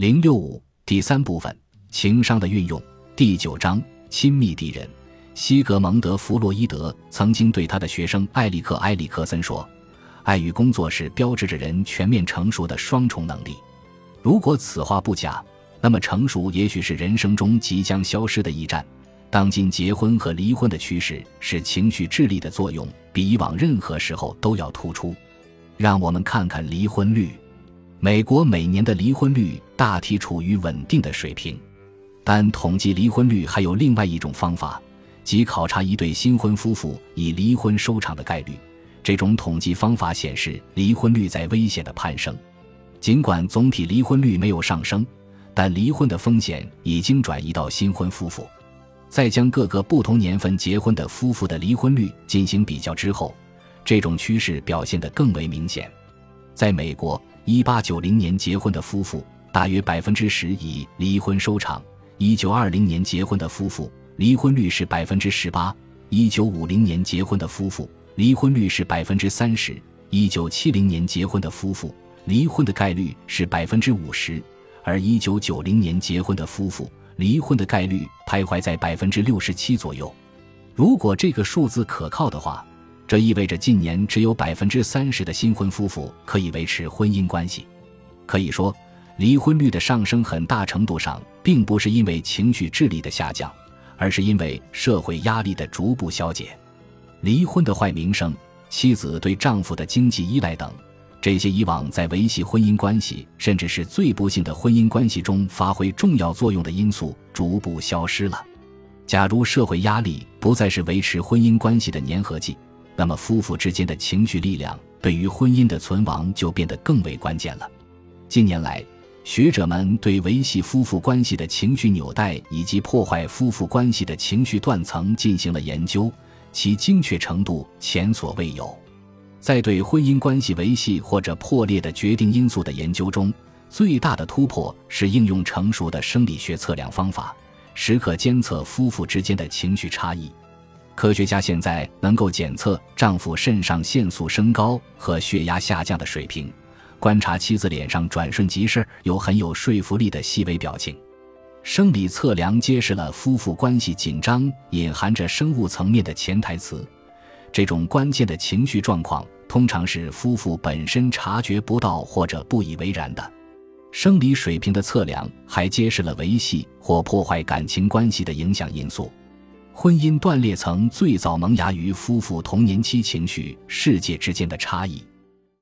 零六五第三部分情商的运用第九章亲密敌人。西格蒙德·弗洛伊德曾经对他的学生艾利克·埃里克森说：“爱与工作是标志着人全面成熟的双重能力。如果此话不假，那么成熟也许是人生中即将消失的一站。当今结婚和离婚的趋势是情绪智力的作用比以往任何时候都要突出。让我们看看离婚率。美国每年的离婚率大体处于稳定的水平，但统计离婚率还有另外一种方法。”即考察一对新婚夫妇以离婚收场的概率，这种统计方法显示离婚率在危险的攀升。尽管总体离婚率没有上升，但离婚的风险已经转移到新婚夫妇。在将各个不同年份结婚的夫妇的离婚率进行比较之后，这种趋势表现得更为明显。在美国，1890年结婚的夫妇大约百分之十以离婚收场；1920年结婚的夫妇。离婚率是百分之十八。一九五零年结婚的夫妇，离婚率是百分之三十；一九七零年结婚的夫妇，离婚的概率是百分之五十；而一九九零年结婚的夫妇，离婚的概率徘徊在百分之六十七左右。如果这个数字可靠的话，这意味着近年只有百分之三十的新婚夫妇可以维持婚姻关系。可以说，离婚率的上升很大程度上并不是因为情绪智力的下降。而是因为社会压力的逐步消解，离婚的坏名声、妻子对丈夫的经济依赖等，这些以往在维系婚姻关系，甚至是最不幸的婚姻关系中发挥重要作用的因素，逐步消失了。假如社会压力不再是维持婚姻关系的粘合剂，那么夫妇之间的情绪力量对于婚姻的存亡就变得更为关键了。近年来，学者们对维系夫妇关系的情绪纽带以及破坏夫妇关系的情绪断层进行了研究，其精确程度前所未有。在对婚姻关系维系或者破裂的决定因素的研究中，最大的突破是应用成熟的生理学测量方法，时刻监测夫妇之间的情绪差异。科学家现在能够检测丈夫肾上腺素升高和血压下降的水平。观察妻子脸上转瞬即逝、有很有说服力的细微表情，生理测量揭示了夫妇关系紧张隐含着生物层面的潜台词。这种关键的情绪状况通常是夫妇本身察觉不到或者不以为然的。生理水平的测量还揭示了维系或破坏感情关系的影响因素。婚姻断裂层最早萌芽于夫妇童年期情绪世界之间的差异。